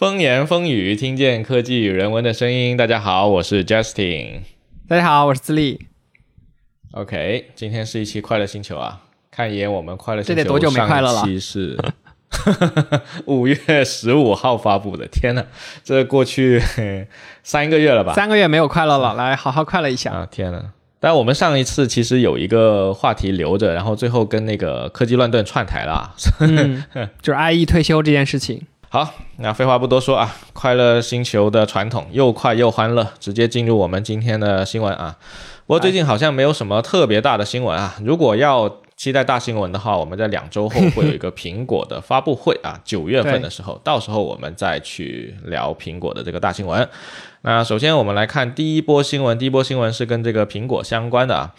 风言风语，听见科技与人文的声音。大家好，我是 Justin。大家好，我是自立。OK，今天是一期快乐星球啊。看一眼我们快乐星球这得多久没快乐了上一期是 五月十五号发布的。天呐，这过去 三个月了吧？三个月没有快乐了，来好好快乐一下。啊，天呐！但我们上一次其实有一个话题留着，然后最后跟那个科技乱炖串台了啊。嗯，就是 IE 退休这件事情。好，那废话不多说啊，快乐星球的传统又快又欢乐，直接进入我们今天的新闻啊。不过最近好像没有什么特别大的新闻啊。如果要期待大新闻的话，我们在两周后会有一个苹果的发布会啊，九月份的时候，到时候我们再去聊苹果的这个大新闻。那首先我们来看第一波新闻，第一波新闻是跟这个苹果相关的啊。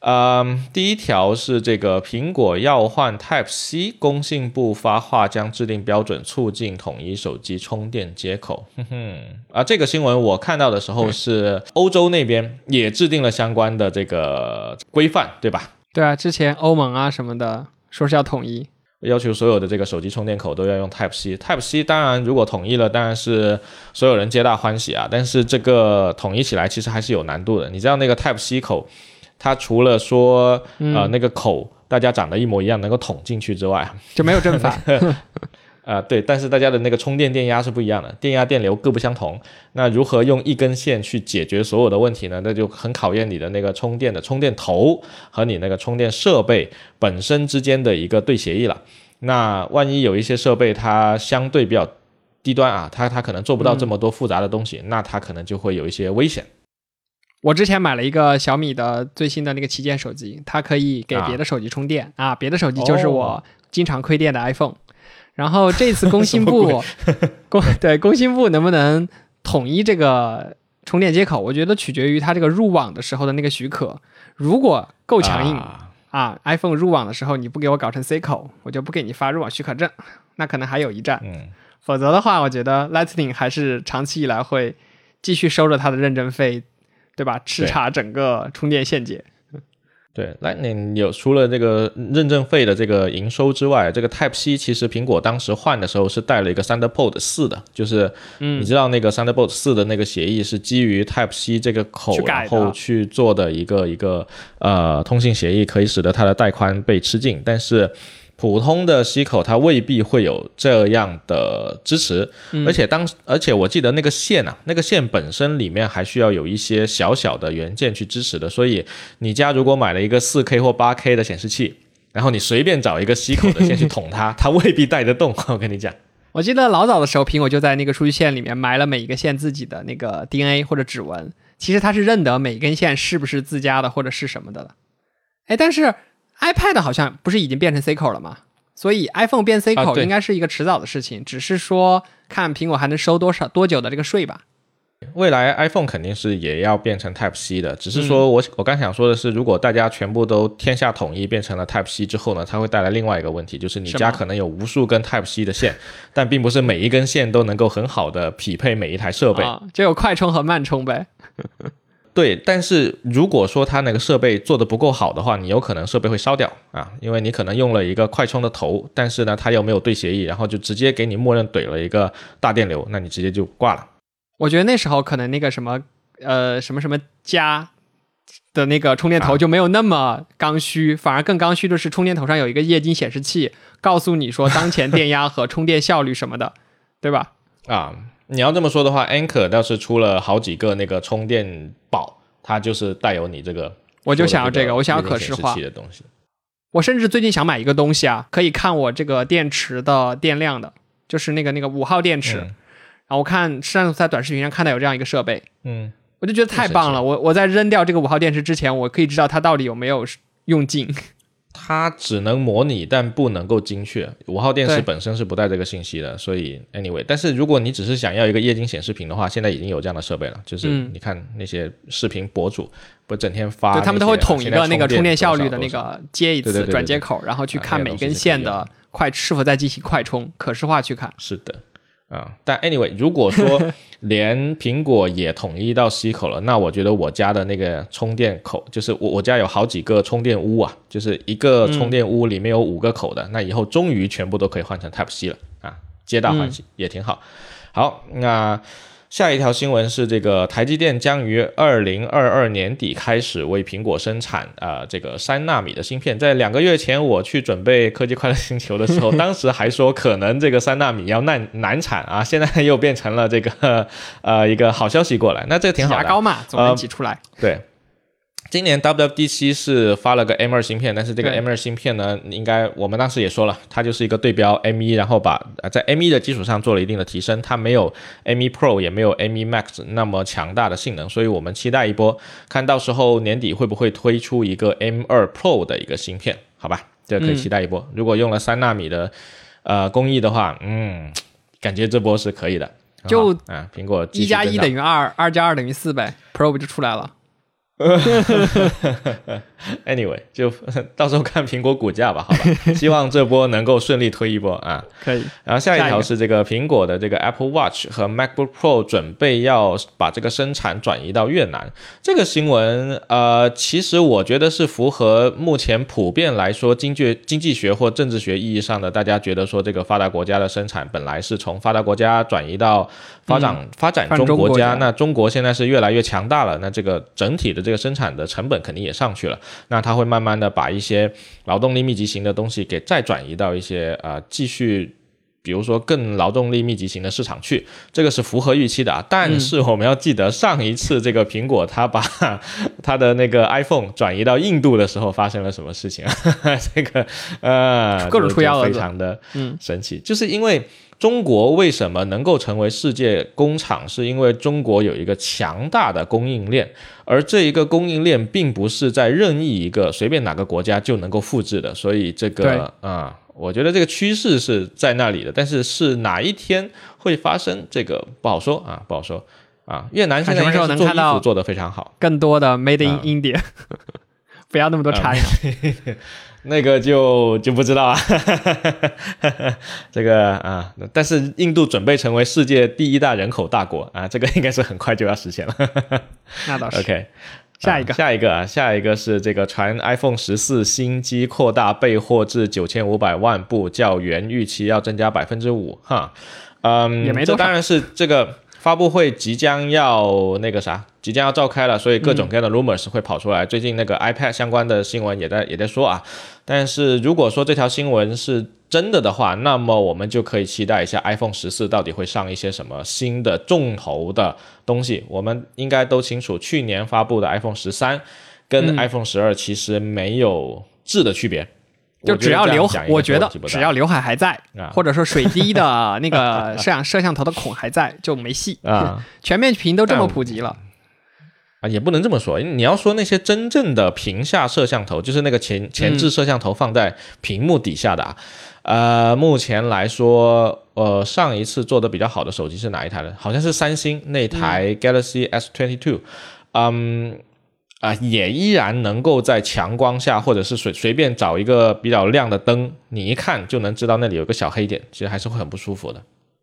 嗯，第一条是这个苹果要换 Type C，工信部发话将制定标准，促进统一手机充电接口。哼哼，啊，这个新闻我看到的时候是欧洲那边也制定了相关的这个规范，对吧？对啊，之前欧盟啊什么的说是要统一，要求所有的这个手机充电口都要用 Type C。Type C 当然如果统一了，当然是所有人皆大欢喜啊。但是这个统一起来其实还是有难度的。你知道那个 Type C 口，它除了说呃那个口大家长得一模一样能够捅进去之外，就没有正反。啊、对，但是大家的那个充电电压是不一样的，电压电流各不相同。那如何用一根线去解决所有的问题呢？那就很考验你的那个充电的充电头和你那个充电设备本身之间的一个对协议了。那万一有一些设备它相对比较低端啊，它它可能做不到这么多复杂的东西，那它可能就会有一些危险。我之前买了一个小米的最新的那个旗舰手机，它可以给啊别的手机充电啊别的手机就是我哦经常亏电的 iPhone。然后这次工信部工对工信部能不能统一这个充电接口，我觉得取决于它这个入网的时候的那个许可。如果够强硬啊啊，iPhone 入网的时候你不给我搞成 C 口，我就不给你发入网许可证，那可能还有一战。嗯。否则的话，我觉得 Lightning 还是长期以来会继续收着它的认证费，对吧？吃茶整个充电线界。对，Lightning 有除了这个认证费的这个营收之外，这个 Type C 其实苹果当时换的时候是带了一个 Thunderbolt 四的，就是嗯你知道那个 Thunderbolt 四的那个协议是基于 Type C 这个口然后去做的一个一个呃通信协议，可以使得它的带宽被吃尽，但是。普通的吸口它未必会有这样的支持，而且当而且我记得那个线啊，那个线本身里面还需要有一些小小的元件去支持的，所以你家如果买了一个四 K 或八 K 的显示器，然后你随便找一个吸口的线去捅它，它未必带得动。我跟你讲，我记得老早的时候，苹果就在那个数据线里面埋了每一个线自己的那个 DNA 或者指纹，其实它是认得每一根线是不是自家的或者是什么的了。哎，但是 iPad 好像不是已经变成 C 口了吗？所以 iPhone 变 C 口应该是一个迟早的事情，只是说看苹果还能收多少多久的这个税吧。未来 iPhone 肯定是也要变成 Type C 的，只是说我我刚想说的是，如果大家全部都天下统一变成了 Type C 之后呢，它会带来另外一个问题，就是你家可能有无数根 Type C 的线，但并不是每一根线都能够很好的匹配每一台设备。啊，就有快充和慢充呗。对，但是如果说它那个设备做的不够好的话，你有可能设备会烧掉啊，因为你可能用了一个快充的头，但是呢，它又没有对协议，然后就直接给你默认怼了一个大电流，那你直接就挂了。我觉得那时候可能那个什么呃什么什么加的那个充电头啊就没有那么刚需，反而更刚需的是充电头上有一个液晶显示器，告诉你说当前电压和充电效率什么的，对吧？啊，你要这么说的话，Anchor 倒是出了好几个那个充电宝，它就是带有你这个，我就想要这个个，我想要可视化。的东西。我甚至最近想买一个东西啊，可以看我这个电池的电量的，就是那个那个五号电池。嗯然后我看上次在短视频上看到有这样一个设备，嗯，我就觉得太棒了。我我在扔掉这个五号电池之前，我可以知道它到底有没有用尽。它只能模拟，但不能够精确。五号电池本身是不带这个信息的，所以 anyway，但是如果你只是想要一个液晶显示屏的话，现在已经有这样的设备了。就是嗯你看那些视频博主，不整天发，对他们都会统一个那个充电效率的那个接一次转接口，然后去啊看每根线的快是否在进行快充，可视化去看。是的，啊、但 anyway，如果说 连苹果也统一到 C 口了，那我觉得我家的那个充电口，就是我我家有好几个充电屋啊，就是一个充电屋里面有五个口的，那以后终于全部都可以换成 Type C 了啊，皆大欢喜，也挺好。好，那。下一条新闻是，这个台积电将于二零二二年底开始为苹果生产啊这个三纳米的芯片。在两个月前，我去准备科技快乐星球的时候，当时还说可能这个三纳米要难难产啊，现在又变成了这个呃一个好消息过来，那这挺好的。牙膏嘛，总能挤出来。对。今年 WWDC 是发了个 M2 芯片，但是这个 M2 芯片呢，应该我们当时也说了，它就是一个对标 M1，然后把在 M1 的基础上做了一定的提升，它没有 M1 Pro 也没有 M1 Max 那么强大的性能，所以我们期待一波，看到时候年底会不会推出一个 M2 Pro 的一个芯片，好吧，这可以期待一波。如果用了三纳米的呃工艺的话，嗯，感觉这波是可以的。就啊，苹果一加一等于二，二加二等于四呗，Pro 不就出来了呵呵呵呵呵呵 Anyway，就 到时候看苹果股价吧，好吧。希望这波能够顺利推一波啊。可以。然后下一条是这个苹果的这个 Apple Watch 和 MacBook Pro 准备要把这个生产转移到越南。这个新闻，呃，其实我觉得是符合目前普遍来说经济经济学或政治学意义上的，大家觉得说这个发达国家的生产本来是从发达国家转移到发展发展中国家，那中国现在是越来越强大了，那这个整体的这个生产的成本肯定也上去了。那它会慢慢的把一些劳动力密集型的东西给再转移到一些呃继续，比如说更劳动力密集型的市场去，这个是符合预期的啊。但是我们要记得上一次这个苹果它把 它的那个 iPhone 转移到印度的时候发生了什么事情啊？这个呃各种出幺非常的神奇，就是因为。中国为什么能够成为世界工厂？是因为中国有一个强大的供应链，而这一个供应链并不是在任意一个随便哪个国家就能够复制的。所以这个啊，我觉得这个趋势是在那里的，但是是哪一天会发生，这个不好说啊，不好说啊。越南现在应该是做衣服做的非常好，更多的 Made in India，不要那么多差异。那个就就不知道啊，这个啊，但是印度准备成为世界第一大人口大国啊，这个应该是很快就要实现了。那倒是。OK，下一个，下一个啊，下一个是这个传 iPhone 十四新机扩大备货至九千五百万部，较原预期要增加百分之五，哈，嗯，也没这当然是这个。发布会即将要那个啥，即将要召开了，所以各种各样的 rumors 会跑出来。最近那个 iPad 相关的新闻也在也在说啊。但是如果说这条新闻是真的的话，那么我们就可以期待一下 iPhone 十四到底会上一些什么新的重头的东西。我们应该都清楚，去年发布的 iPhone 十三跟 iPhone 十二其实没有质的区别。就只要刘，我觉得只要刘海还在，或者说水滴的那个 摄像摄像头的孔还在，就没戏啊。全面屏都这么普及了啊，也不能这么说。你要说那些真正的屏下摄像头，就是那个前前置摄像头放在屏幕底下的啊。呃，目前来说，呃，上一次做的比较好的手机是哪一台呢？好像是三星那台 Galaxy S Twenty Two，嗯。啊，也依然能够在强光下，或者是随随便找一个比较亮的灯，你一看就能知道那里有个小黑点，其实还是会很不舒服的。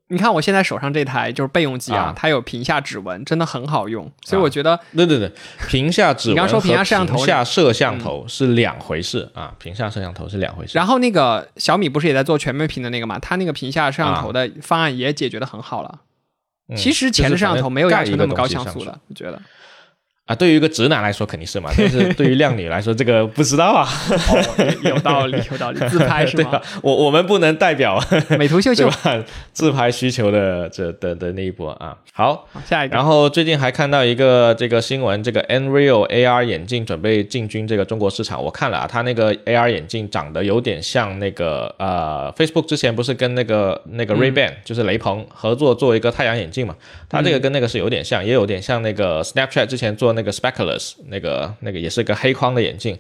你看我现在手上这台就是备用机啊，它有屏下指纹，真的很好用。所以我觉得，对对对，屏下指纹你刚说屏下摄像头，屏下摄像头是两回事啊，屏下摄像头是两回事。然后那个小米不是也在做全面屏的那个嘛？它那个屏下摄像头的方案也解决的很好了。其实前置摄像头没有要求那么高像素的，我觉得。啊，对于一个直男来说肯定是嘛，但是对于靓女来说，这个不知道啊。有道理，有道理。自拍是吧？我我们不能代表美图秀秀 自拍需求的这的的那一波啊。好，下一个。然后最近还看到一个这个新闻，这个 Nreal AR 眼镜准备进军这个中国市场。我看了啊，它那个 AR 眼镜长得有点像那个呃，Facebook 之前不是跟那个那个 Ray Ban 就是雷朋合作做一个太阳眼镜嘛？它这个跟那个是有点像，也有点像那个 Snapchat 之前做。那个 Speculous，那个那个也是个黑框的眼镜，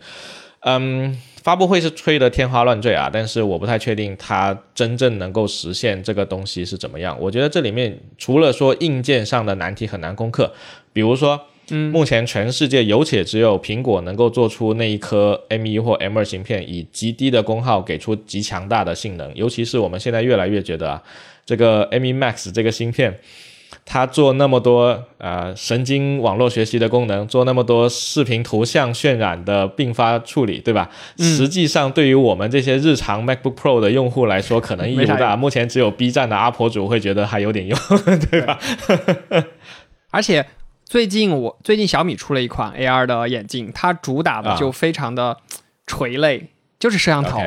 嗯，发布会是吹得天花乱坠啊，但是我不太确定它真正能够实现这个东西是怎么样。我觉得这里面除了说硬件上的难题很难攻克，比如说，嗯，目前全世界有且只有苹果能够做出那一颗 M1 或 M2 芯片，以极低的功耗给出极强大的性能，尤其是我们现在越来越觉得啊，这个 M1 Max 这个芯片。它做那么多呃神经网络学习的功能，做那么多视频图像渲染的并发处理，对吧？实际上对于我们这些日常 MacBook Pro 的用户来说，可能意义不大。目前只有 B 站的阿婆主会觉得还有点用，对吧？而且最近我最近小米出了一款 AR 的眼镜，它主打的就非常的垂类，就是摄像头。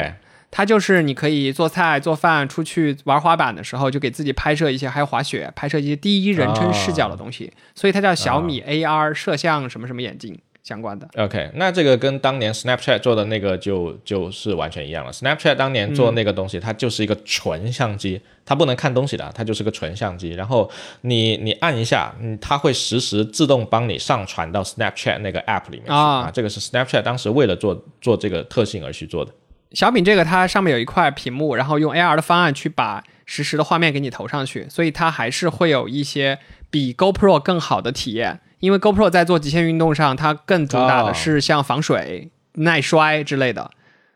它就是你可以做菜、做饭、出去玩滑板的时候，就给自己拍摄一些，还有滑雪拍摄一些第一人称视角的东西。所以它叫小米 AR 摄像什么什么眼镜相关的。OK，那这个跟当年 Snapchat 做的那个就就是完全一样了。Snapchat 当年做那个东西，它就是一个纯相机，它不能看东西的，它就是个纯相机。然后你你按一下，嗯，它会实时自动帮你上传到 Snapchat 那个 App 里面去啊。这个是 Snapchat 当时为了做做这个特性而去做的。小米这个它上面有一块屏幕，然后用 AR 的方案去把实时的画面给你投上去，所以它还是会有一些比 GoPro 更好的体验。因为 GoPro 在做极限运动上，它更主打的是像防水、耐摔之类的。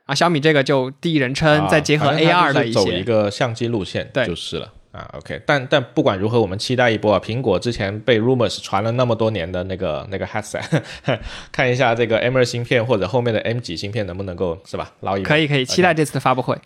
啊，小米这个就第一人称，再结合 AR 的一些，走一个相机路线就是了。啊，OK，但但不管如何，我们期待一波啊！苹果之前被 rumors 传了那么多年的那个那个 headset，看一下这个 M 二芯片或者后面的 M 几芯片能不能够是吧？捞一可以可以，期待这次的发布会。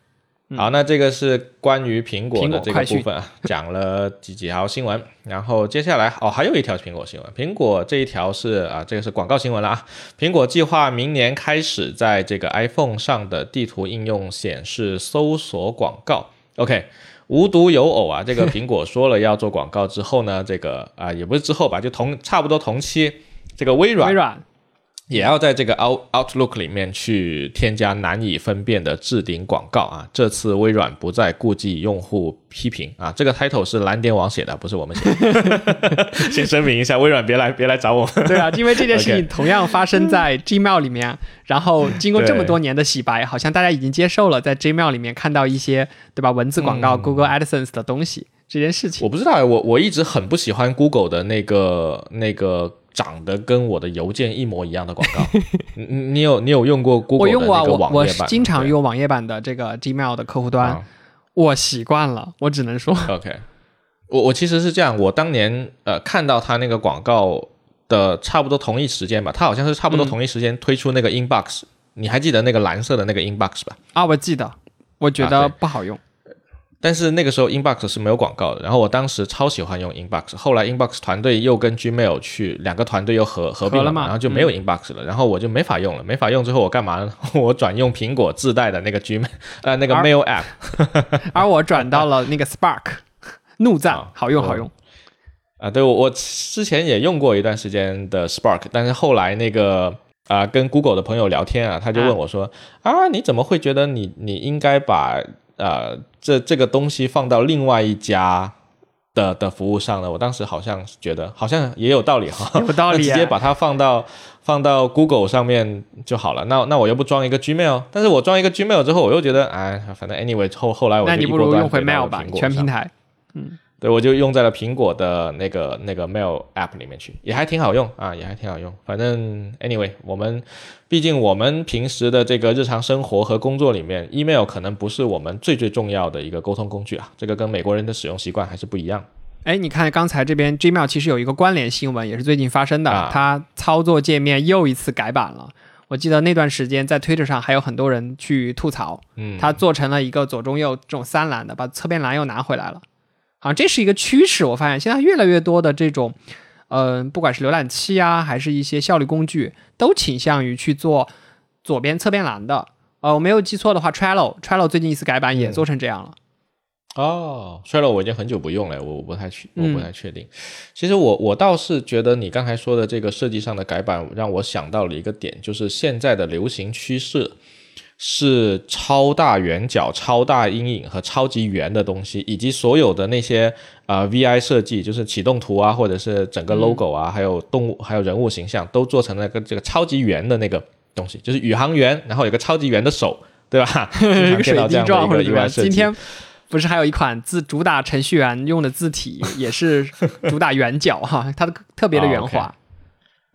好，那这个是关于苹果的这个部分啊，讲了几几条新闻，然后接下来哦，还有一条苹果新闻。苹果这一条是啊，这个是广告新闻了啊。苹果计划明年开始在这个 iPhone 上的地图应用显示搜索广告。OK。无独有偶啊，这个 苹果说了要做广告之后呢，这个啊也不是之后吧，就同差不多同期，这个微软。微软。也要在这个 Out Outlook 里面去添加难以分辨的置顶广告啊！这次微软不再顾忌用户批评啊！这个 title 是蓝点网写的，不是我们写的。先声明一下，微软别来别来找我。对啊，因为这件事情同样发生在 Gmail 里面，然后经过这么多年的洗白，好像大家已经接受了在 Gmail 里面看到一些对吧文字广告、Google AdSense 的东西这件事情。我不知道，我我一直很不喜欢 Google 的那个那个。长得跟我的邮件一模一样的广告，你你有你有用过 Google 的那个网页版？我经常用网页版的这个 Gmail 的客户端，我习惯了，我只能说。OK，我我其实是这样，我当年呃看到他那个广告的差不多同一时间吧，他好像是差不多同一时间推出那个 Inbox，你还记得那个蓝色的那个 Inbox 吧？啊，我记得，我觉得不好用。但是那个时候，Inbox 是没有广告的。然后我当时超喜欢用 Inbox。后来 Inbox 团队又跟 Gmail 去两个团队又合合并了嘛，然后就没有 Inbox 了。然后我就没法用了，没法用之后我干嘛呢？我转用苹果自带的那个 Gmail 呃那个 Mail App，而我转到了那个 Spark，怒赞，好用好用。啊，对我我之前也用过一段时间的 Spark，但是后来那个啊跟 Google 的朋友聊天啊，他就问我说啊你怎么会觉得你你应该把呃，这这个东西放到另外一家的的服务上了，我当时好像觉得好像也有道理哈，有道理，直接把它放到放到 Google 上面就好了。那那我又不装一个 Gmail，但是我装一个 Gmail 之后，我又觉得哎，反正 anyway 后后来我就那你不如用回 Mail 吧，全平台，嗯。对，我就用在了苹果的那个那个 Mail App 里面去，也还挺好用啊，也还挺好用。反正 anyway，我们毕竟我们平时的这个日常生活和工作里面，email 可能不是我们最最重要的一个沟通工具啊。这个跟美国人的使用习惯还是不一样。哎，你看刚才这边 Gmail 其实有一个关联新闻，也是最近发生的，它操作界面又一次改版了。我记得那段时间在 Twitter 上还有很多人去吐槽，嗯，它做成了一个左中右这种三栏的，把侧边栏又拿回来了。好像这是一个趋势，我发现现在越来越多的这种，嗯，不管是浏览器啊，还是一些效率工具，都倾向于去做左边侧边栏的。呃，我没有记错的话，Trello，Trello 最近一次改版也做成这样了。哦，Trello 我已经很久不用了，我不太确，我不太确定。其实我我倒是觉得你刚才说的这个设计上的改版，让我想到了一个点，就是现在的流行趋势。是超大圆角、超大阴影和超级圆的东西，以及所有的那些啊 VI 设计，就是启动图啊，或者是整个 logo 啊，还有动物、还有人物形象，都做成了个这个超级圆的那个东西，就是宇航员，然后有个超级圆的手，对吧？一个水滴状或者什么。今天不是还有一款自主打程序员用的字体，也是主打圆角哈，它的特别的圆滑。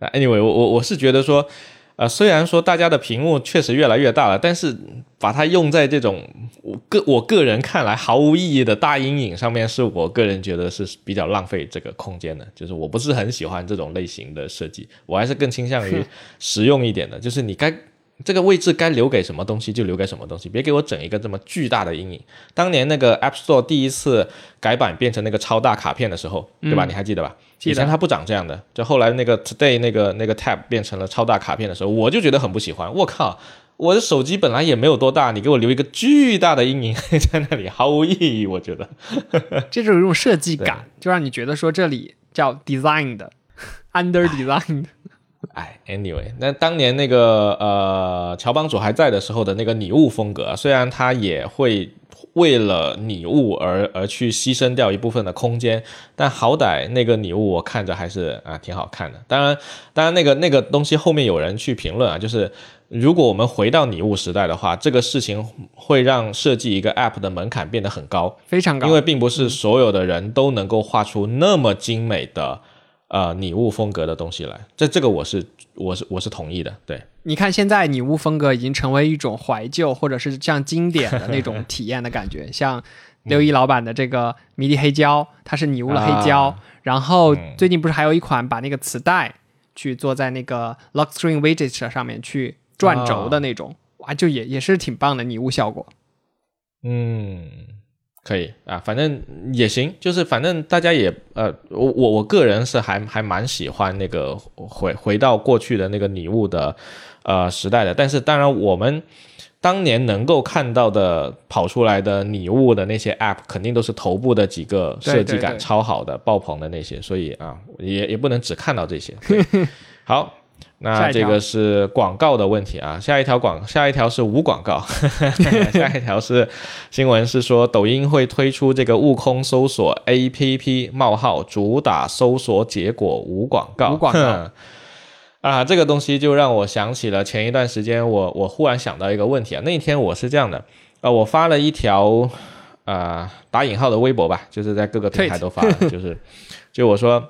Anyway，我我我是觉得说。呃，虽然说大家的屏幕确实越来越大了，但是把它用在这种我个我个人看来毫无意义的大阴影上面，是我个人觉得是比较浪费这个空间的。就是我不是很喜欢这种类型的设计，我还是更倾向于 实用一点的。就是你该这个位置该留给什么东西就留给什么东西，别给我整一个这么巨大的阴影。当年那个 App Store 第一次改版变成那个超大卡片的时候，对吧？你还记得吧？以前它不长这样的，就后来那个 Today 那个那个 Tab 变成了超大卡片的时候，我就觉得很不喜欢。我靠，我的手机本来也没有多大，你给我留一个巨大的阴影 在那里，毫无意义。我觉得，这种一种设计感，就让你觉得说这里叫 designed，under design 的。哎，anyway，那当年那个呃乔帮主还在的时候的那个拟物风格，虽然他也会为了拟物而而去牺牲掉一部分的空间，但好歹那个拟物我看着还是啊挺好看的。当然，当然那个那个东西后面有人去评论啊，就是如果我们回到拟物时代的话，这个事情会让设计一个 app 的门槛变得很高，非常高，因为并不是所有的人都能够画出那么精美的呃拟物风格的东西来。这这个我是我是我是同意的，对。你看现在拟物风格已经成为一种怀旧或者是像经典的那种体验的感觉，像六一老板的这个迷笛黑胶，它是拟物的黑胶，啊然后最近不是还有一款把那个磁带去做在那个 lock screen widget 上面去转轴的那种，哇，就也也是挺棒的拟物效果。嗯，可以啊，反正也行，就是反正大家也呃，我我我个人是还还蛮喜欢那个回回到过去的那个礼物的呃时代的，但是当然我们。当年能够看到的跑出来的礼物的那些 App，肯定都是头部的几个设计感超好的、爆棚的那些，所以啊，也也不能只看到这些。好，那这个是广告的问题啊，下一条广下一条是无广告，下一条是新闻是说抖音会推出这个悟空搜索 APP 冒号主打搜索结果无广告，无广告。啊，这个东西就让我想起了前一段时间我我忽然想到一个问题啊，那天我是这样的，呃，我发了一条啊、打引号的微博吧，就是在各个平台都发了，就是 就我说，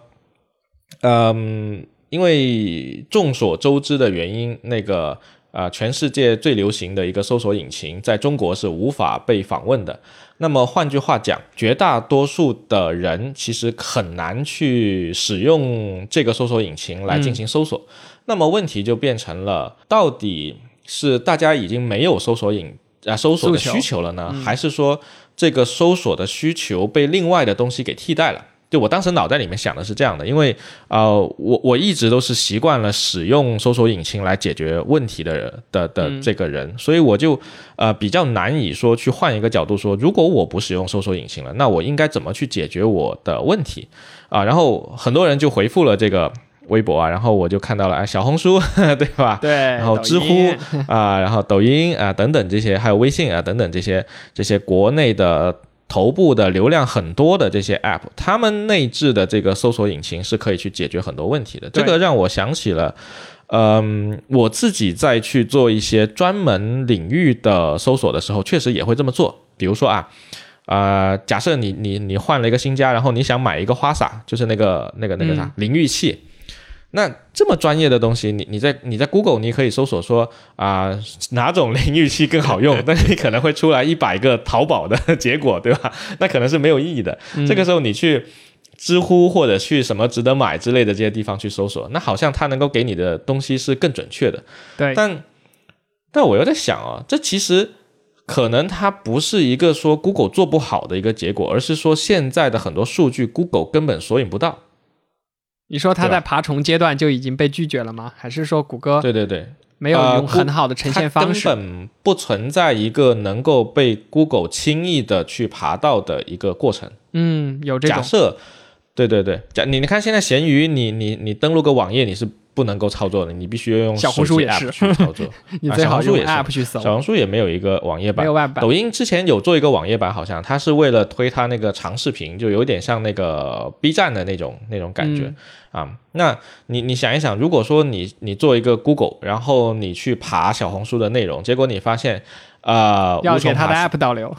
嗯，因为众所周知的原因，那个啊、全世界最流行的一个搜索引擎，在中国是无法被访问的。那么换句话讲，绝大多数的人其实很难去使用这个搜索引擎来进行搜索。那么问题就变成了，到底是大家已经没有搜索引啊搜索的需求了呢，还是说这个搜索的需求被另外的东西给替代了？就我当时脑袋里面想的是这样的，因为呃，我我一直都是习惯了使用搜索引擎来解决问题的的的这个人，所以我就呃比较难以说去换一个角度说，如果我不使用搜索引擎了，那我应该怎么去解决我的问题啊？然后很多人就回复了这个微博啊，然后我就看到了哎，小红书 对吧？对，然后知乎啊，然后抖音啊等等这些，还有微信啊等等这些这些国内的头部的流量很多的这些 App，他们内置的这个搜索引擎是可以去解决很多问题的。这个让我想起了。嗯，我自己在去做一些专门领域的搜索的时候，确实也会这么做。比如说啊，呃，假设你你你换了一个新家，然后你想买一个花洒，就是那个那个那个啥、淋浴器，那这么专业的东西，你你在你在 Google 你可以搜索说啊、哪种淋浴器更好用，但是你可能会出来一百个淘宝的结果，对吧？那可能是没有意义的。这个时候你去知乎或者去什么值得买之类的这些地方去搜索，那好像它能够给你的东西是更准确的。对，但但我又在想啊，这其实可能它不是一个说 Google 做不好的一个结果，而是说现在的很多数据 Google 根本索引不到。你说他在爬虫阶段就已经被拒绝了吗？还是说谷歌对对对，没有呃用很好的呈现方式？它根本不存在一个能够被 Google 轻易的去爬到的一个过程。嗯，有这种假设，对对对，假你你看现在闲鱼，你你你登录个网页你是不能够操作的，你必须要用小红书也是 app 去操作。你啊最好用小红书也 App 去搜，小红书也没有一个网页版没有。版抖。音之前有做一个网页版，好像它是为了推它那个长视频，就有点像那个 B 站的那种那种感觉、嗯啊。那你你想一想，如果说你你做一个 Google，然后你去爬小红书的内容，结果你发现呃要给它的 App 导流，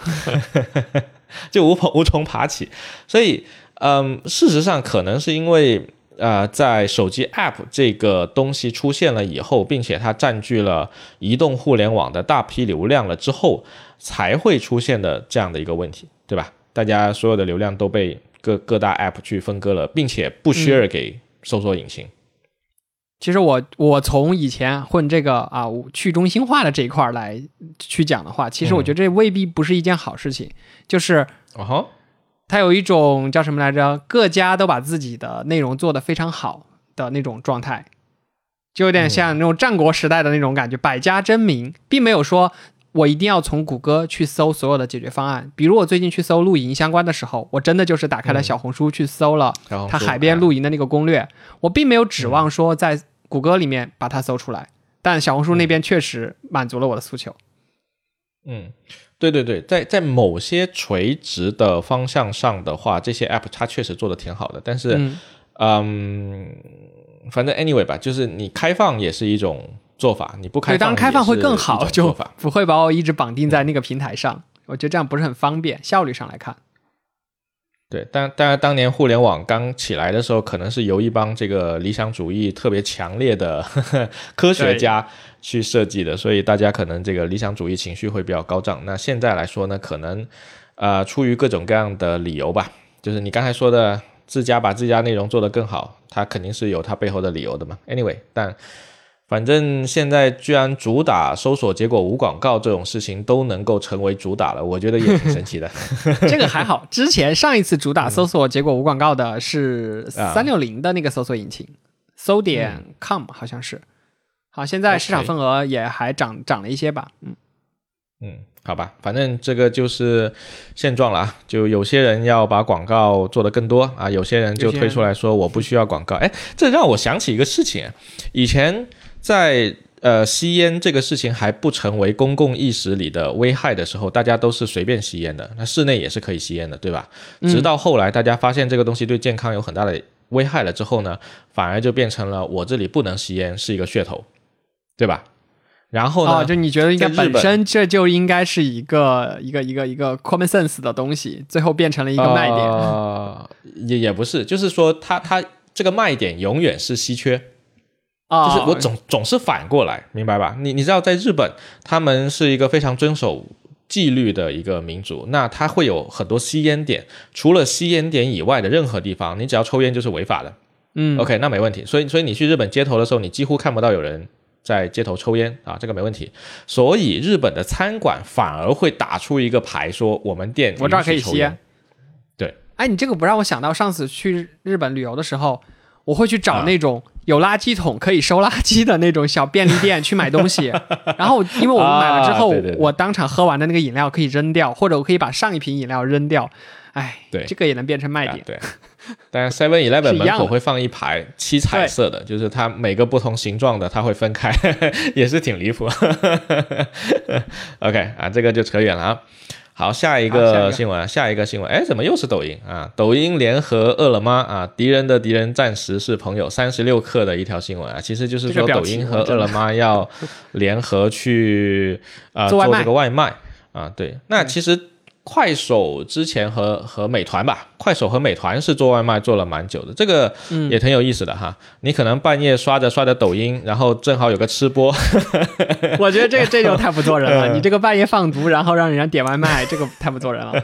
就无从无从爬起。所以，嗯，事实上可能是因为呃，在手机 App 这个东西出现了以后，并且它占据了移动互联网的大批流量了之后，才会出现的这样的一个问题，对吧？大家所有的流量都被各各大 App 去分割了，并且不 share 给搜索引擎。其实我我从以前混这个啊去中心化的这一块来去讲的话，其实我觉得这未必不是一件好事情，就是哦吼。它有一种叫什么来着？各家都把自己的内容做得非常好的那种状态，就有点像那种战国时代的那种感觉，百家争鸣，并没有说我一定要从谷歌去搜所有的解决方案。比如我最近去搜露营相关的时候，我真的就是打开了小红书去搜了它海边露营的那个攻略，我并没有指望说在谷歌里面把它搜出来，但小红书那边确实满足了我的诉求。嗯。对对对，在在某些垂直的方向上的话，这些 app 它确实做的挺好的。但是，嗯，反正 anyway 吧，就是你开放也是一种做法，你不开放，当然开放会更好，就不会把我一直绑定在那个平台上。我觉得这样不是很方便，效率上来看。对，当当然，当年互联网刚起来的时候，可能是由一帮这个理想主义特别强烈的 科学家去设计的，所以大家可能这个理想主义情绪会比较高涨。那现在来说呢，可能呃出于各种各样的理由吧，就是你刚才说的自家把自家内容做得更好，它肯定是有它背后的理由的嘛。Anyway，但。反正现在居然主打搜索结果无广告这种事情都能够成为主打了，我觉得也挺神奇的。这个还好，之前上一次主打搜索结果无广告的是三六零的那个搜索引擎，搜点 com 好像是。好，现在市场份额也还涨涨了一些吧。嗯嗯，好吧，反正这个就是现状了啊。就有些人要把广告做得更多啊，有些人就推出来说我不需要广告。哎，这让我想起一个事情，以前。在呃吸烟这个事情还不成为公共意识里的危害的时候，大家都是随便吸烟的。那室内也是可以吸烟的，对吧？直到后来大家发现这个东西对健康有很大的危害了之后呢，反而就变成了我这里不能吸烟是一个噱头，对吧？然后呢？就你觉得应该本身这就应该是一个一个一个一个 common sense 的东西，最后变成了一个卖点。也也不是，就是说它它这个卖点永远是稀缺。就是我总总是反过来，明白吧？你你知道，在日本，他们是一个非常遵守纪律的一个民族，那他会有很多吸烟点，除了吸烟点以外的任何地方，你只要抽烟就是违法的。嗯，OK，那没问题。所以，所以你去日本街头的时候，你几乎看不到有人在街头抽烟啊，这个没问题。所以，日本的餐馆反而会打出一个牌，说我们店我这儿可以吸烟。对，哎，你这个不让我想到上次去日本旅游的时候，我会去找那种。有垃圾桶可以收垃圾的那种小便利店去买东西，然后因为我们买了之后，我当场喝完的那个饮料可以扔掉，或者我可以把上一瓶饮料扔掉。哎，对，这个也能变成卖点。对，但 Seven Eleven 门口会放一排七彩色的，就是它每个不同形状的，它会分开，也是挺离谱。OK 啊，这个就扯远了啊。好，下一个新闻，下一个新闻，哎，怎么又是抖音？啊？抖音联合饿了么啊，敌人的敌人暂时是朋友，三十六克的一条新闻啊，其实就是说抖音和饿了么要联合去啊做这个外卖。啊，对，那其实。快手之前和和美团吧，快手和美团是做外卖做了蛮久的，这个也挺有意思的哈。你可能半夜刷着刷着抖音，然后正好有个吃播，我觉得这这就太不做人了。你这个半夜放毒，然后让人家点外卖，这个 太不做人了。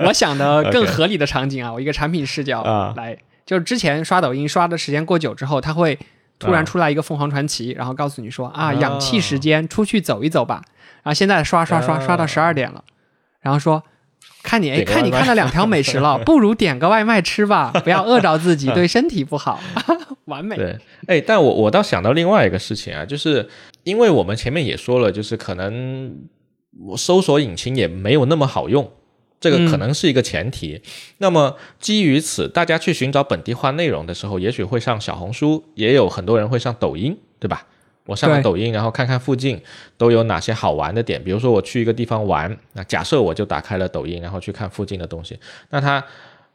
我想的更合理的场景啊，我一个产品视角来，就是之前刷抖音刷的时间过久之后，它会突然出来一个凤凰传奇，然后告诉你说啊，氧气时间，出去走一走吧。然后现在刷刷刷刷到十二点了。然后说，看你哎，看你看到两条美食了，不如点个外卖吃吧，不要饿着自己，对身体不好。完美。对，哎，但我我倒想到另外一个事情啊，就是因为我们前面也说了，就是可能我搜索引擎也没有那么好用，这个可能是一个前提。那么基于此，大家去寻找本地化内容的时候，也许会上小红书，也有很多人会上抖音，对吧？我上个抖音，然后看看附近都有哪些好玩的点。比如说我去一个地方玩，那假设我就打开了抖音，然后去看附近的东西。那他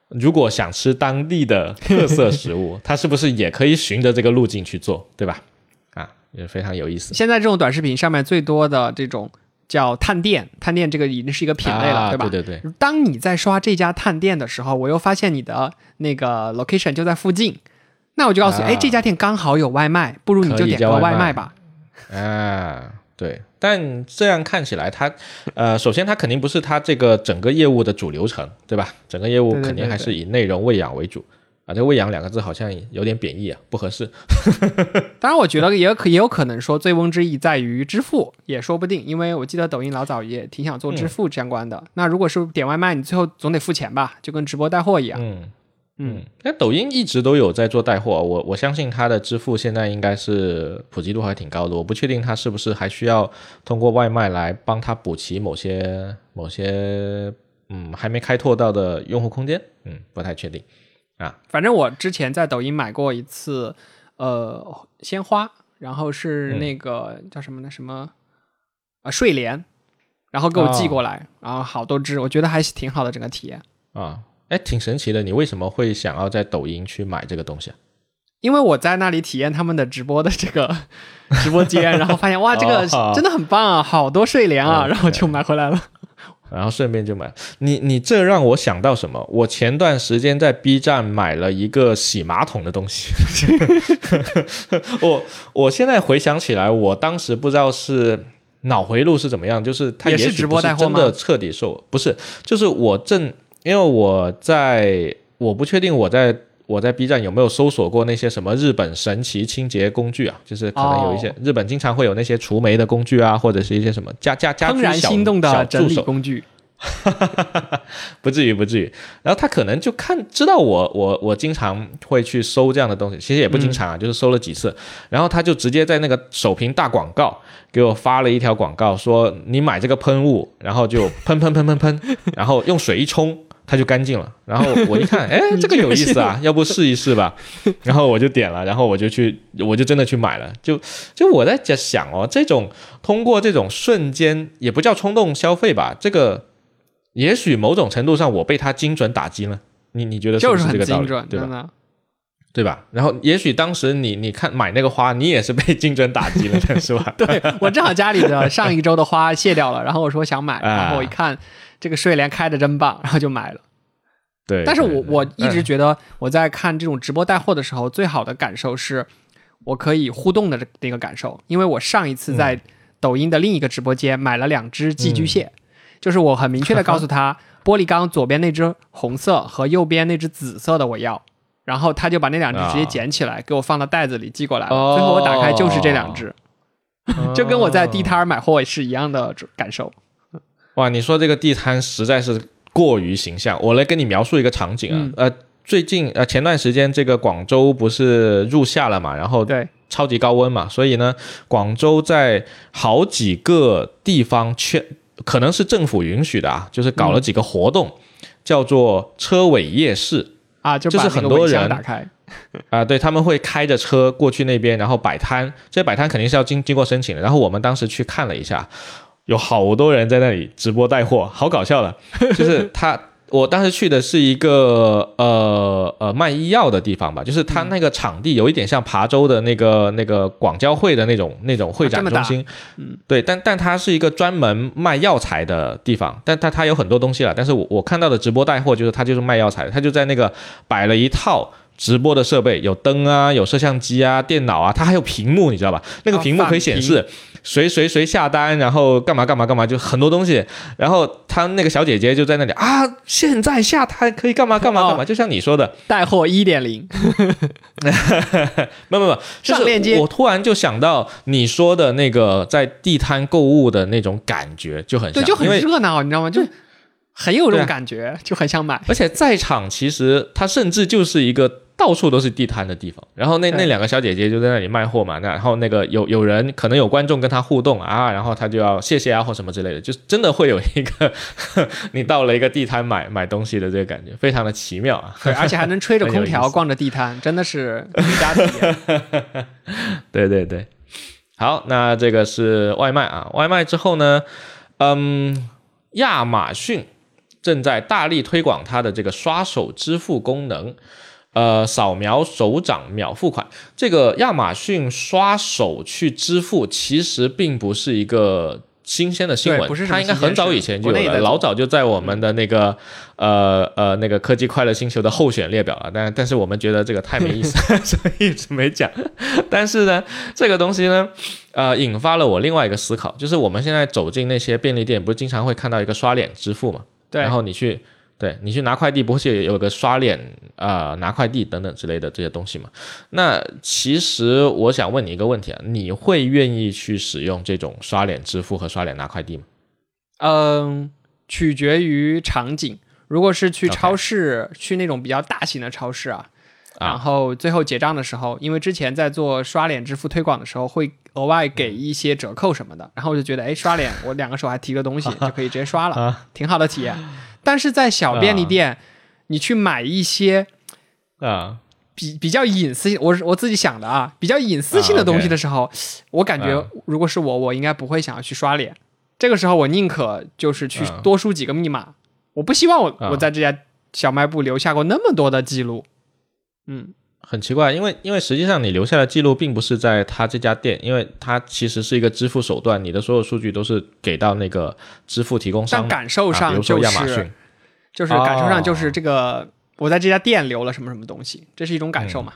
如果想吃当地的特色食物，他是不是也可以循着这个路径去做，对吧？啊，也非常有意思。现在这种短视频上面最多的这种叫探店，探店这个已经是一个品类了，对吧？对对对。当你在刷这家探店的时候，我又发现你的那个 location 就在附近。那我就告诉你，啊哎，这家店刚好有外卖，不如你就点个外卖吧。啊，对，但这样看起来它，呃，首先它肯定不是它这个整个业务的主流程，对吧？整个业务肯定还是以内容喂养为主啊。这喂养两个字好像有点贬义啊，不合适。当然，我觉得也可也有可能说醉翁之意在于支付，也说不定。因为我记得抖音老早也挺想做支付相关的。那如果是点外卖，你最后总得付钱吧，就跟直播带货一样。嗯嗯嗯，那抖音一直都有在做带货，我我相信它的支付现在应该是普及度还挺高的。我不确定它是不是还需要通过外卖来帮它补齐某些某些嗯还没开拓到的用户空间，嗯，不太确定啊。反正我之前在抖音买过一次，呃，鲜花，然后是那个、叫什么呢？什么啊睡莲，然后给我寄过来，然后好多只，我觉得还是挺好的整个体验。啊，哎，挺神奇的。你为什么会想要在抖音去买这个东西啊？因为我在那里体验他们的直播的这个 直播间，然后发现哇，这个哦真的很棒啊，好多睡莲啊，嗯然后就买回来了。然后顺便就买。你你这让我想到什么？我前段时间在 B 站买了一个洗马桶的东西。我我现在回想起来，我当时不知道是脑回路是怎么样，就是它也是直播带货不是真的彻底受，不是，就是我正因为我在我不确定我在。我在 B 站有没有搜索过那些什么日本神奇清洁工具啊？就是可能有一些、哦日本经常会有那些除霉的工具啊，或者是一些什么家家家怦然居小心动小的整理助手工具，不至于，不至于。然后他可能就看知道我我我经常会去搜这样的东西，其实也不经常啊，就是搜了几次。然后他就直接在那个首屏大广告给我发了一条广告，说你买这个喷雾，然后就喷喷喷喷喷，然后用水一冲。它就干净了，然后我 一看，哎，这个有意思啊，要不试一试吧？然后我就点了，然后我就去，我就真的去买了。就就我在在想哦，这种通过这种瞬间，也不叫冲动消费吧，这个也许某种程度上我被它精准打击了，你你觉得是不是这个道理精准，对吧？对吧？然后也许当时你你看买那个花，你也是被精准打击了，是吧？对我正好家里的上一周的花谢掉了，然后我说想买，啊然后我一看这个睡莲开的真棒，然后就买了。对。但是我我一直嗯觉得我在看这种直播带货的时候，最好的感受是我可以互动的这那个感受，因为我上一次嗯在抖音的另一个直播间买了两只寄居蟹，就是我很明确的告诉他，玻璃缸左边那只红色和右边那只紫色的我要。然后他就把那两只直接捡起来，给我放到袋子里寄过来了。哦最后我打开就是这两只，就跟我在地哦摊儿买货是一样的感受。哇，你说这个地摊实在是过于形象。我来跟你描述一个场景啊，嗯呃，最近呃前段时间这个广州不是入夏了嘛，然后对，超级高温嘛，所以呢，广州在好几个地方圈，可能是政府允许的啊，就是搞了几个活动，叫做车尾夜市。啊，就就是很多人打开，啊，对，他们会开着车过去那边，然后摆摊。这些摆摊肯定是要经经过申请的。然后我们当时去看了一下，有好多人在那里直播带货，好搞笑的。就是他，我当时去的是一个呃呃卖医药的地方吧，就是他那个场地有一点像琶洲的那个那个广交会的那种那种会展中心。对，但但它是一个专门卖药材的地方，但它它有很多东西了。但是我我看到的直播带货就是他就是卖药材的，它就在那个摆了一套直播的设备，有灯啊，有摄像机啊，电脑啊，它还有屏幕，你知道吧？那个哦屏幕可以显示谁谁谁下单，然后干嘛干嘛干嘛，就很多东西。然后他那个小姐姐就在那里啊，现在下单可以干嘛干嘛干嘛，就像你说的，带货一点零，没有没有，就是上链接我突然就想到你说的那个在地摊购物的那种感觉，就很，对，就很热闹，你知道吗？就很有这种感觉，就很想买。而且在场其实它甚至就是一个到处都是地摊的地方。然后那那两个小姐姐就在那里卖货嘛，那然后那个有有人可能有观众跟她互动啊，然后她就要谢谢啊或什么之类的，就是真的会有一个 你到了一个地摊买买东西的这个感觉，非常的奇妙啊。对，而且还能吹着空调 逛着地摊，真的是绝佳体验。对对对，好，那这个是外卖啊，外卖之后呢，嗯，亚马逊正在大力推广它的这个刷手支付功能。呃，扫描手掌秒付款，这个亚马逊刷手去支付，其实并不是一个新鲜的新闻，不是它应该很早以前就有了，老早就在我们的那个呃呃那个科技快乐星球的候选列表了。但但是我们觉得这个太没意思，所以一直没讲。但是呢，这个东西呢，呃，引发了我另外一个思考，就是我们现在走进那些便利店，不是经常会看到一个刷脸支付嘛？对然后你去。对你去拿快递，不是有个刷脸啊、呃拿快递等等之类的这些东西嘛？那其实我想问你一个问题啊，你会愿意去使用这种刷脸支付和刷脸拿快递吗？嗯，取决于场景。如果是去超市去那种比较大型的超市啊，啊然后最后结账的时候，因为之前在做刷脸支付推广的时候，会额外给一些折扣什么的，然后我就觉得，哎，刷脸我两个手还提个东西 就可以直接刷了，啊挺好的体验。但是在小便利店，你去买一些啊。比比较隐私，我是我自己想的啊，比较隐私性的东西的时候，我感觉啊。如果是我，我应该不会想要去刷脸。这个时候，我宁可就是去啊。多输几个密码，我不希望我、啊。我在这家小卖部留下过那么多的记录。嗯，很奇怪，因为因为实际上你留下的记录并不是在他这家店，因为它其实是一个支付手段，你的所有数据都是给到那个支付提供商。但感受啊比如上就亚马逊就是感受上就哦是这个、我在这家店留了什么什么东西，这是一种感受嘛。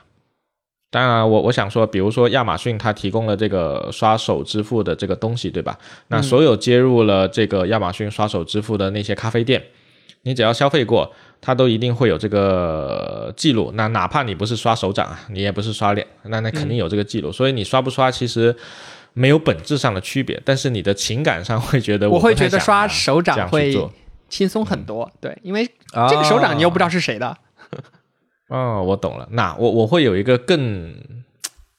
当然，我我想说，比如说亚马逊它提供了这个刷手支付的这个东西，对吧？那所有接入了这个亚马逊刷手支付的那些咖啡店，你只要消费过，它都一定会有这个记录。那哪怕你不是刷手掌啊，你也不是刷脸，那那肯定有这个记录。所以你刷不刷其实没有本质上的区别，但是你的情感上会觉得我会觉得刷手掌会轻松很多，对，因为这个手掌你又不知道是谁的。哦，我懂了。那我我会有一个更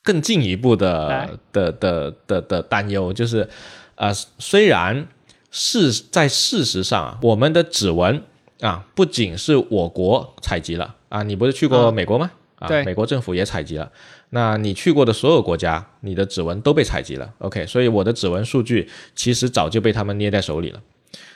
更进一步来的的的的的担忧，就是呃，虽然是在事实上啊，我们的指纹啊，不仅是我国采集了啊，你不是去过啊美国吗？啊，对美国政府也采集了。那你去过的所有国家，你的指纹都被采集了。OK，所以我的指纹数据其实早就被他们捏在手里了。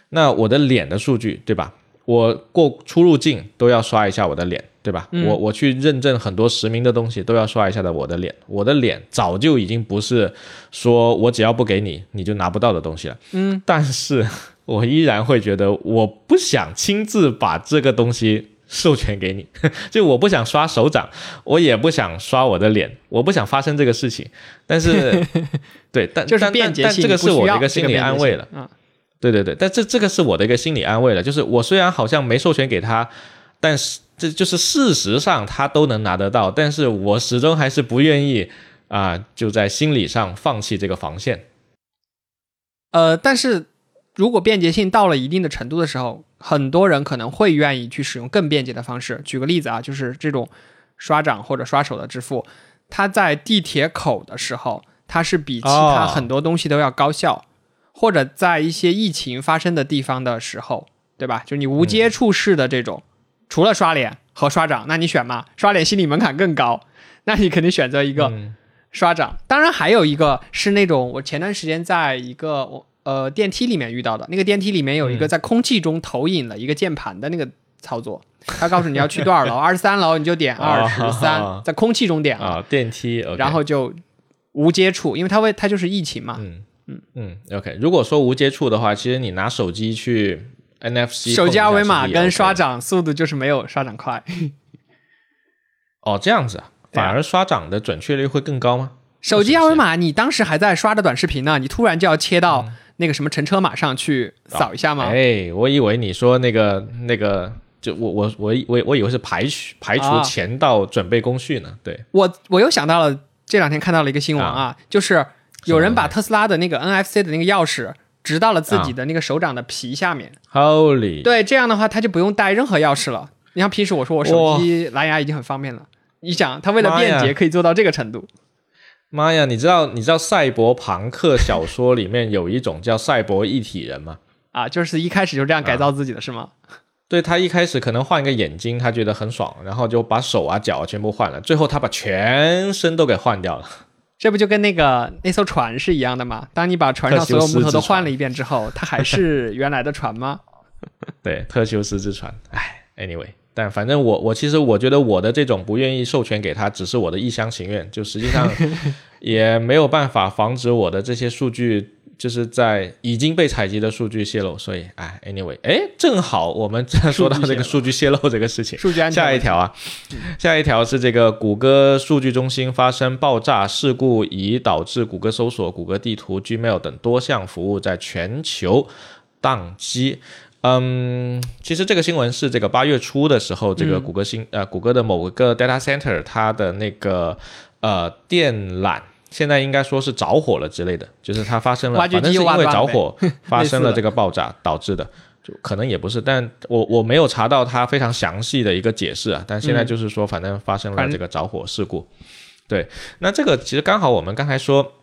那我的脸的数据，对吧？我过出入境都要刷一下我的脸，对吧？嗯我我去认证很多实名的东西都要刷一下的我的脸，我的脸早就已经不是说我只要不给你你就拿不到的东西了。嗯，但是我依然会觉得我不想亲自把这个东西授权给你，就我不想刷手掌，我也不想刷我的脸，我不想发生这个事情。但是，对，但就是但便捷性，但但这个是我的一个心理理安慰了。啊。对对对，但这这个是我的一个心理安慰了，就是我虽然好像没授权给他，但是这就是事实上他都能拿得到，但是我始终还是不愿意啊、就在心理上放弃这个防线。呃，但是如果便捷性到了一定的程度的时候，很多人可能会愿意去使用更便捷的方式。举个例子啊，就是这种刷掌或者刷手的支付，它在地铁口的时候，它是比其他哦很多东西都要高效，或者在一些疫情发生的地方的时候，对吧？就你无接触式的这种，除了刷脸和刷掌，那你选嘛？刷脸心理门槛更高，那你肯定选择一个。嗯刷掌。当然还有一个是那种我前段时间在一个我呃电梯里面遇到的，那个电梯里面有一嗯。个在空气中投影了一个键盘的那个操作，他告诉你要去多少楼，二十三楼你就点二十三哦，在空气中点了，啊，电梯然后就无接触，因为它会它就是疫情嘛，嗯嗯。嗯，OK。如果说无接触的话，其实你拿手机去 NFC 手机二维码跟刷掌速度就是没有刷掌快。哦，这样子啊？反而刷掌的准确率会更高吗？手机二维码，你当时还在刷着短视频呢，你突然就要切到那个什么乘车码上去扫一下吗？哎，我以为你说那个那个，就我我我我我以为是排除排除啊。前到准备工序呢。对，我我又想到了这两天看到了一个新闻啊，就是有人把特斯拉的那个 NFC 的那个钥匙植到了自己的那个手掌的皮下面，Holy，对，这样的话他就不用带任何钥匙了。你像平时我说我手机蓝牙已经很方便了，你想他为了便捷可以做到这个程度，妈呀！你知道你知道赛博朋克小说里面有一种叫赛博一体人吗？啊，就是一开始就这样改造自己的是吗？对他一开始可能换一个眼睛，他觉得很爽，然后就把手啊脚啊全部换了，最后他把全身都给换掉了。这不就跟那个那艘船是一样的吗？当你把船上所有木头都换了一遍之后，它还是原来的船吗？对，特修斯之船。哎，anyway，但反正我我其实我觉得我的这种不愿意授权给他，只是我的一厢情愿，就实际上 也没有办法防止我的这些数据就是在已经被采集的数据泄露，所以哎，anyway，哎，正好我们说到这个数据泄露这个事情，数据安全。下一条啊，下一条是这个谷歌数据中心发生爆炸事故，已导致谷歌搜索、谷歌地图、Gmail 等多项服务在全球宕机。嗯，其实这个新闻是这个八月初的时候，这个谷歌新呃谷歌的某个 data center 它的那个呃电缆。现在应该说是着火了之类的，就是它发生了，反正是因为着火 发生了这个爆炸导致的，就可能也不是，但我我没有查到它非常详细的一个解释啊。但现在就是说，反正发生了这个着火事故。对，那这个其实刚好我们刚才说，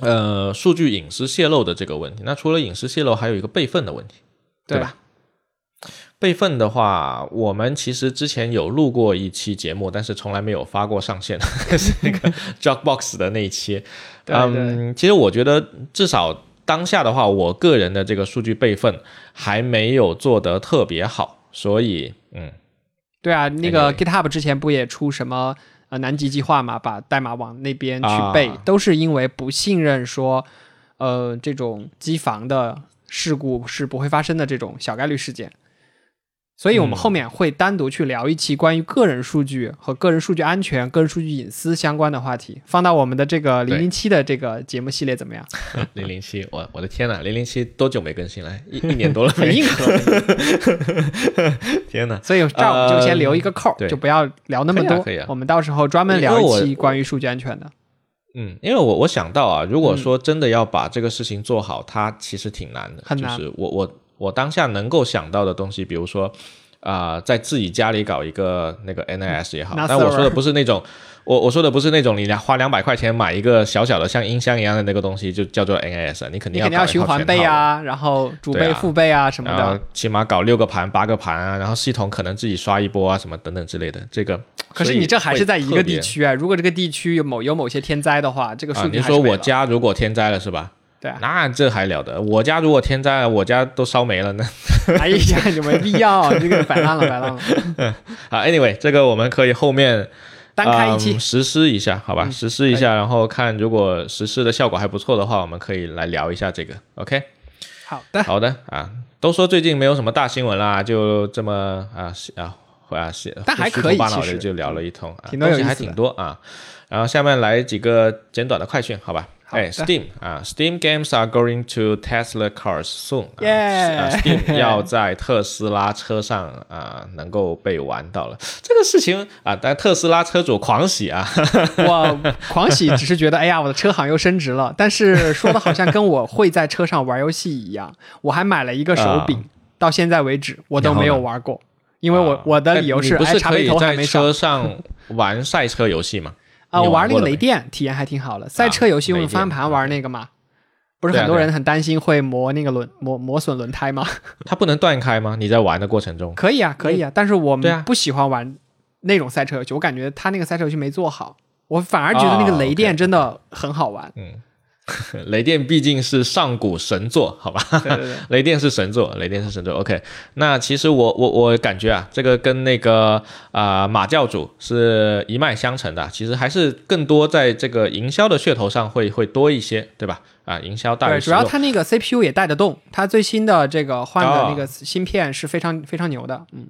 呃，数据隐私泄露的这个问题，那除了隐私泄露，还有一个备份的问题，对吧？备份的话，我们其实之前有录过一期节目，但是从来没有发过上线，是那个 Dropbox 的那一期。嗯，其实我觉得至少当下的话，我个人的这个数据备份还没有做得特别好，所以嗯，对啊，那个 GitHub 之前不也出什么呃南极计划嘛，把代码往那边去备，都是因为不信任说呃这种机房的事故是不会发生的这种小概率事件。所以，我们后面会单独去聊一期关于个人数据和个人数据安全、个人数据隐私相关的话题，放到我们的这个零零七的这个节目系列怎么样？零零七，我我的天呐，零零七多久没更新了？一一年多了，很硬核。天呐！所以这儿我们就先留一个扣，就不要聊那么多。我们到时候专门聊一期关于数据安全的。嗯，因为我我想到啊，如果说真的要把这个事情做好，它其实挺难的。难。就是我我。我当下能够想到的东西，比如说，啊，在自己家里搞一个那个 NIS 也好，但我说的不是那种，我我说的不是那种你花两百块钱买一个小小的像音箱一样的那个东西，就叫做 NIS，你肯定要要循环备啊，然后主备副备啊什么的，起码搞六个盘八个盘啊，然后系统可能自己刷一波啊什么等等之类的，这个。可是你这还是在一个地区啊，如果这个地区有某有某些天灾的话，这个数据你说我家如果天灾了是吧？对，那这还了得！我家如果天灾，我家都烧没了呢。哎呀，就没必要，这个摆烂了，摆烂了。好，Anyway，这个我们可以后面单开一期实施一下，好吧？实施一下，然后看如果实施的效果还不错的话，我们可以来聊一下这个。OK，好的，好的啊。都说最近没有什么大新闻啦，就这么啊啊啊，但还可以，其实就聊了一通，东西还挺多啊。然后下面来几个简短的快讯，好吧？哎，Steam 啊，Steam games are going to Tesla cars soon。耶，Steam 要在特斯拉车上啊，能够被玩到了。这个事情啊，但特斯拉车主狂喜啊！我狂喜，只是觉得哎呀，我的车行又升值了。但是说的好像跟我会在车上玩游戏一样。我还买了一个手柄，到现在为止我都没有玩过，因为我我的理由是，不是可以在车上玩赛车游戏吗？啊，我玩那个雷电体验还挺好的。赛车游戏用方向盘玩那个嘛，不是很多人很担心会磨那个轮磨磨损轮胎吗？它不能断开吗？你在玩的过程中可以啊，可以啊。但是我们不喜欢玩那种赛车游戏，我感觉他那个赛车游戏没做好，我反而觉得那个雷电真的很好玩。嗯。雷电毕竟是上古神作，好吧？对对对，雷电是神作，雷电是神作。OK，那其实我我我感觉啊，这个跟那个啊马教主是一脉相承的，其实还是更多在这个营销的噱头上会会多一些，对吧？啊，营销大于对，主要它那个 CPU 也带得动，它最新的这个换的那个芯片是非常非常牛的，嗯。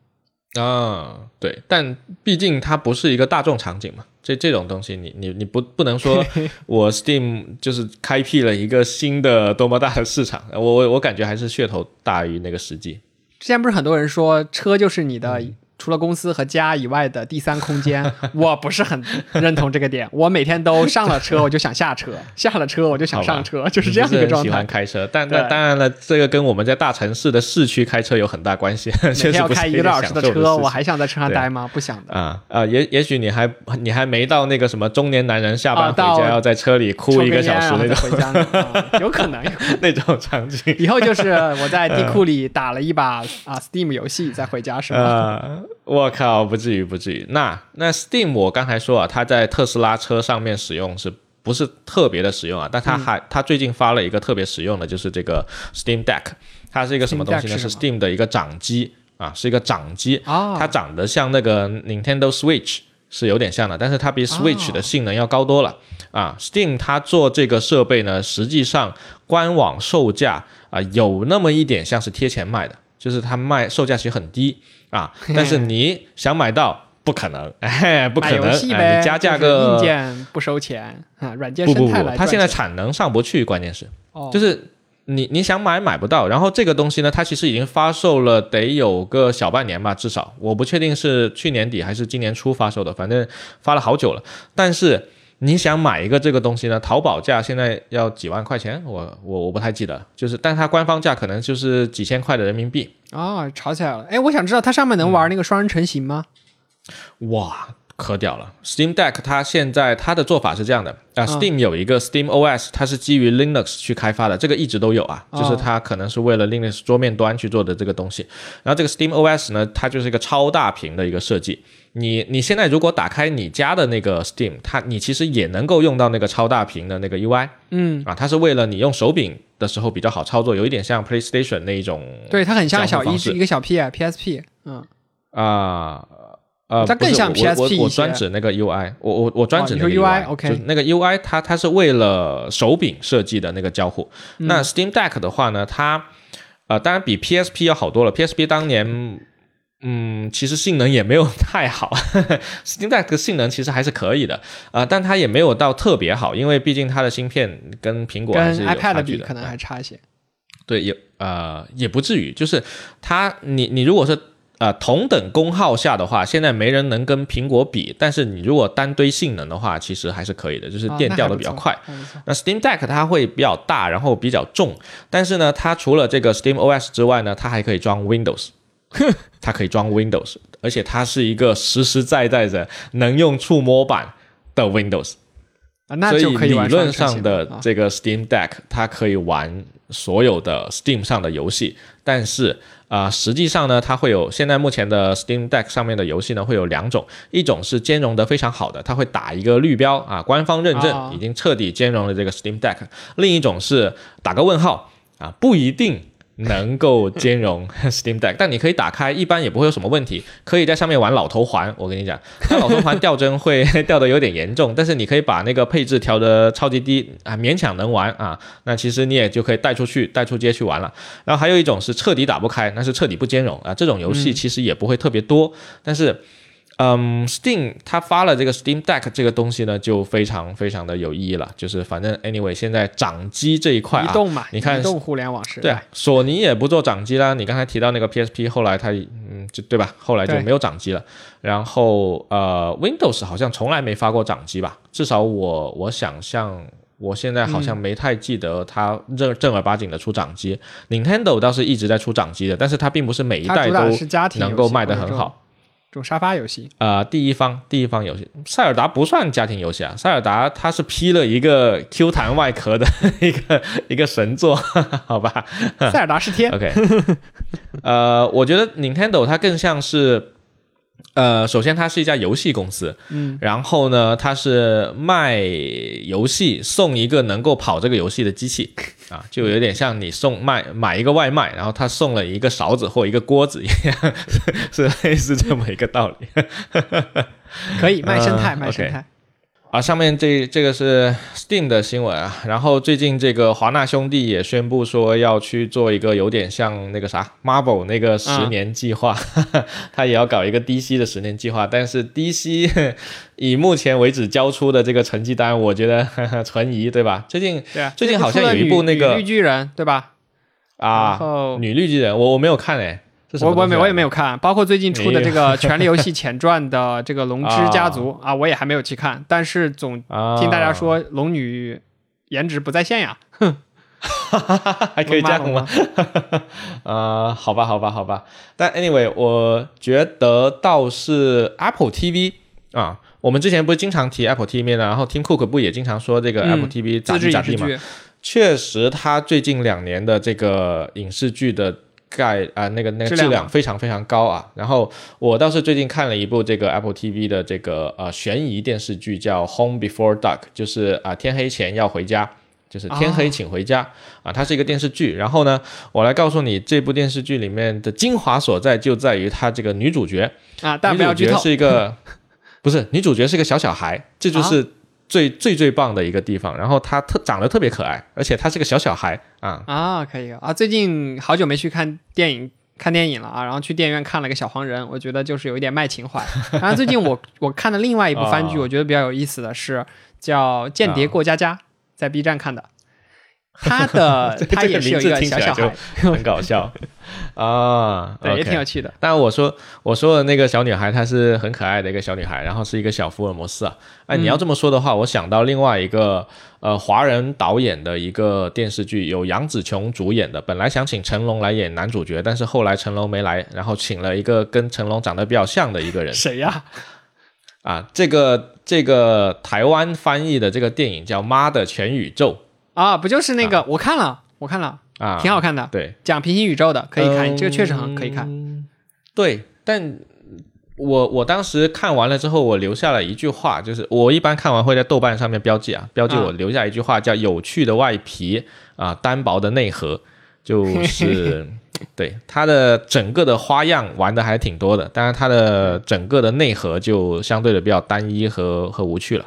啊，对，但毕竟它不是一个大众场景嘛，这这种东西，你你你不不能说 我 Steam 就是开辟了一个新的多么大的市场，我我我感觉还是噱头大于那个实际。之前不是很多人说车就是你的。除了公司和家以外的第三空间，我不是很认同这个点。我每天都上了车，我就想下车；下了车，我就想上车，就是这样一个状态。喜欢开车，但但当然了，这个跟我们在大城市的市区开车有很大关系。每天要开一个多小时的车，我还想在车上待吗？不想的。啊啊，也也许你还你还没到那个什么中年男人下班回家要在车里哭一个小时那种回家，有可能那种场景。以后就是我在地库里打了一把啊 Steam 游戏再回家是吗？我靠，不至于，不至于。那那 Steam，我刚才说啊，它在特斯拉车上面使用是不是特别的实用啊？但它还，它最近发了一个特别实用的，就是这个 Steam Deck，它是一个什么东西呢？是 Steam 的一个掌机啊，是一个掌机，它长得像那个 Nintendo Switch。是有点像的，但是它比 Switch 的性能要高多了、啊。Steam 它做这个设备呢，实际上官网售价啊、有那么一点像是贴钱卖的，就是它卖售价其实很低啊，但是你想买到不可能，哎，不可能，游戏呗，哎你加价个硬件不收钱啊，软件不不不生态来，它现在产能上不去，关键是。哦就是你你想买买不到，然后这个东西呢，它其实已经发售了得有个小半年吧，至少我不确定是去年底还是今年初发售的，反正发了好久了。但是你想买一个这个东西呢，淘宝价现在要几万块钱，我我我不太记得，就是但它官方价可能就是几千块的人民币，哦，吵起来了。哎，我想知道它上面能玩那个双人成行吗？哇，可屌了！Steam Deck 它现在它的做法是这样的啊、嗯 s t e a m 有一个 Steam OS，它是基于 Linux 去开发的，这个一直都有啊，哦就是它可能是为了 Linux 桌面端去做的这个东西。然后这个 Steam OS 呢，它就是一个超大屏的一个设计。你你现在如果打开你家的那个 Steam，它你其实也能够用到那个超大屏的那个 UI 嗯，啊，它是为了你用手柄的时候比较好操作，有一点像 PlayStation 那一种对，它很像小一一个小 P PSP，嗯，啊。呃，它更像我 PSP 我专指那个 UI，我我我专指那个 UI OK 就是那个 UI 它它是为了手柄设计的那个交互。嗯那 Steam Deck 的话呢，它呃当然比 PSP 要好多了，PSP 当年。嗯，其实性能也没有 太好，Steam Deck 的性能其实还是可以的啊、但它也没有到特别好，因为毕竟它的芯片跟苹果还是有差 iPad 距的。比可能还差一些。对，也呃也不至于，就是它你你如果是呃同等功耗下的话，现在没人能跟苹果比，但是你如果单堆性能的话，其实还是可以的，就是哦电掉的比较快。那 Steam Deck 它会比较大，然后比较重，但是呢，它除了这个 Steam OS 之外呢，它还可以装 Windows，它可以装 Windows，而且它是一个实实在在的能用触摸板的 Windows。啊，那所以就可以玩理论上的这个 Steam Deck，它可以玩所有的 Steam 上的游戏，但是啊、实际上呢，它会有现在目前的 Steam Deck 上面的游戏呢，会有两种，一种是兼容的非常好的，它会打一个绿标啊，官方认证、啊已经彻底兼容了这个 Steam Deck；另一种是打个问号啊，不一定。能够兼容 Steam Deck，但你可以打开，一般也不会有什么问题。可以在上面玩老头环，我跟你讲，它老头环掉帧会 掉的有点严重，但是你可以把那个配置调的超级低啊，勉强能玩啊。那其实你也就可以带出去、带出街去玩了。然后还有一种是彻底打不开，那是彻底不兼容啊。这种游戏其实也不会特别多，但是。嗯，Steam 它发了这个 Steam Deck 这个东西呢，就非常非常的有意义了。就是反正 anyway，现在掌机这一块啊，移动嘛，你看移动互联网时代，对啊，索尼也不做掌机啦。你刚才提到那个 PSP，后来它嗯，就对吧？后来就没有掌机了。然后呃，Windows 好像从来没发过掌机吧？至少我我想象。我现在好像没太记得它正正儿八经的出掌机、Nintendo 倒是一直在出掌机的，但是它并不是每一代都能够卖得很好。这种沙发游戏。呃，第一方第一方游戏，塞尔达不算家庭游戏啊，塞尔达它是披了一个 Q 弹外壳的 一个一个神作，好吧？塞尔达是天，OK，呃，我觉得 Nintendo 它更像是，呃，首先它是一家游戏公司，嗯，然后呢，它是卖游戏送一个能够跑这个游戏的机器啊，就有点像你送卖买一个外卖，然后他送了一个勺子或一个锅子一样，是是类似这么一个道理。可以卖生态，呃卖生态。啊，上面这这个是 Steam 的新闻啊，然后最近这个华纳兄弟也宣布说要去做一个有点像那个啥 Marvel 那个十年计划，他也要搞一个 DC 的十年计划，但是 DC 以目前为止交出的这个成绩单，我觉得 存疑，对吧？最近啊，最近好像有一部那个绿巨人，对吧？然啊，后女绿巨人，我我没有看诶，我我没我也没有看，包括最近出的这个《权力游戏前传》的这个《龙之家族》啊，我也还没有去看，但是总啊，听大家说龙女颜值不在线呀，哼 还可以这样吗？呃，好吧，好吧，好吧。但 anyway，我觉得倒是 Apple TV 啊，我们之前不是经常提 Apple TV 呢，然后 Tim Cook 不也经常说这个嗯 Apple TV 咋自制地咋地嘛？影视剧，确实，他最近两年的这个影视剧的概啊、那个那个质量非常非常高啊。然后我倒是最近看了一部这个 Apple TV 的这个呃悬疑电视剧，叫《Home Before Dark》，就是啊、天黑前要回家。就是天黑请回家、啊，它是一个电视剧。然后呢，我来告诉你这部电视剧里面的精华所在，就在于它这个女主角，啊，大女不要剧透主角是一个不是女主角是个小小孩，这就是最、最最棒的一个地方。然后他特长得特别可爱，而且他是个小小孩啊。啊，可以啊！最近好久没去看电影，看电影了啊，然后去电影院看了个小黄人，我觉得就是有一点卖情怀。然后最近我 我看的另外一部番剧，哦我觉得比较有意思的是叫《间谍过家家》，在 B 站看的。他的这 这个他也是有一名字个听起来就小小孩，很搞笑 啊。对，也挺有趣的。但我说我说的那个小女孩，她是很可爱的一个小女孩，然后是一个小福尔摩斯啊。哎，嗯你要这么说的话，我想到另外一个呃华人导演的一个电视剧，有杨紫琼主演的。本来想请成龙来演男主角，但是后来成龙没来，然后请了一个跟成龙长得比较像的一个人谁呀？啊。这个这个台湾翻译的这个电影叫《妈的全宇宙啊，不就是那个？我看了，我看了，》啊，挺好看的，对，讲平行宇宙的，可以看，嗯这个确实很可以看。对，但我我当时看完了之后，我留下了一句话，就是我一般看完会在豆瓣上面标记啊，标记啊我留下一句话叫“有趣的外皮啊，单薄的内核”，就是 对它的整个的花样玩的还挺多的，但是它的整个的内核就相对的比较单一和和无趣了。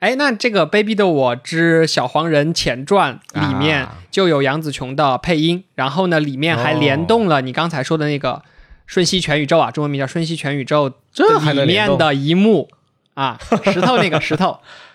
哎，那这个《卑鄙的我之小黄人前传》里面啊就有杨紫琼的配音，然后呢，里面还联动了你刚才说的那个《瞬息全宇宙》啊，中文名叫《瞬息全宇宙》这里面的一幕。啊，石头那个石头，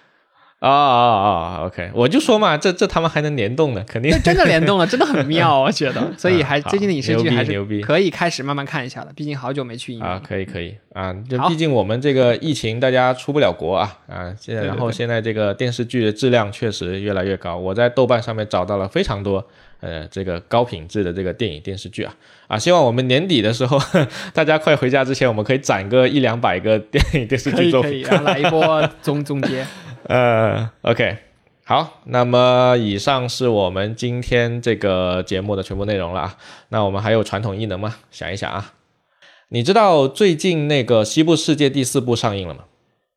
啊啊啊！OK，我就说嘛，这这他们还能联动呢，肯定这真的联动了，真的很妙，我觉得。所以还最近的影视剧还牛逼是可以开始慢慢看一下的，毕竟好久没去影院啊，可以可以啊，就毕竟我们这个疫情，大家出不了国啊啊，现在然后现在这个电视剧的质量确实越来越高，我在豆瓣上面找到了非常多呃这个高品质的这个电影电视剧啊啊，希望我们年底的时候，大家快回家之前，我们可以攒个一两百个电影电视剧作品。以可以，然后来一波总总结。呃，OK。好，那么以上是我们今天这个节目的全部内容了啊。那我们还有传统异能吗？想一想啊，你知道最近那个《西部世界》第四部上映了吗？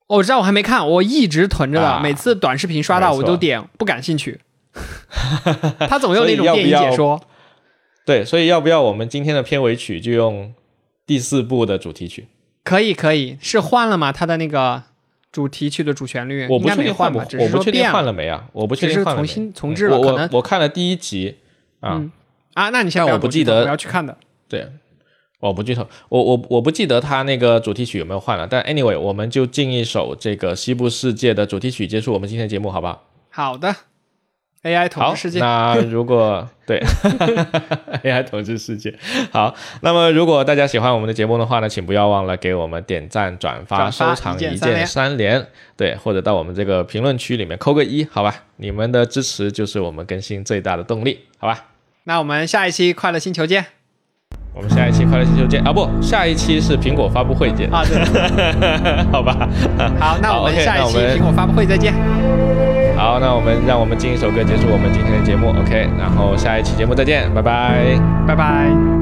哦我知道我还没看，我一直囤着的，啊每次短视频刷到我都点不感兴趣。他总有那种 电影解要说，对，所以要不要我们今天的片尾曲就用第四部的主题曲？可以可以，是换了吗？他的那个主题曲的主旋律我不确定换不我不确定换了没啊？我不确定换了没。重新重置了，我我看了第一集啊，嗯啊。那你先但不要多剧透我不记得我要去看的。对，我不记得，我我我不记得他那个主题曲有没有换了，但 anyway，我们就进一首这个西部世界的主题曲，结束我们今天的节目，好不好？好的，AI 统好治世，界。那如果对 AI 统治世界，好，那么如果大家喜欢我们的节目的话呢，请不要忘了给我们点赞、转发、转发收藏、一键三连，对，或者到我们这个评论区里面扣个一，好吧？你们的支持就是我们更新最大的动力，好吧？那我们下一期快乐星球见我们下一期快乐星球见啊！不，下一期是苹果发布会见，啊！对，好吧？好，那我们下一期苹果发布会再见，好，那我们让我们进一首歌结束我们今天的节目，OK？然后下一期节目再见，拜拜。拜拜。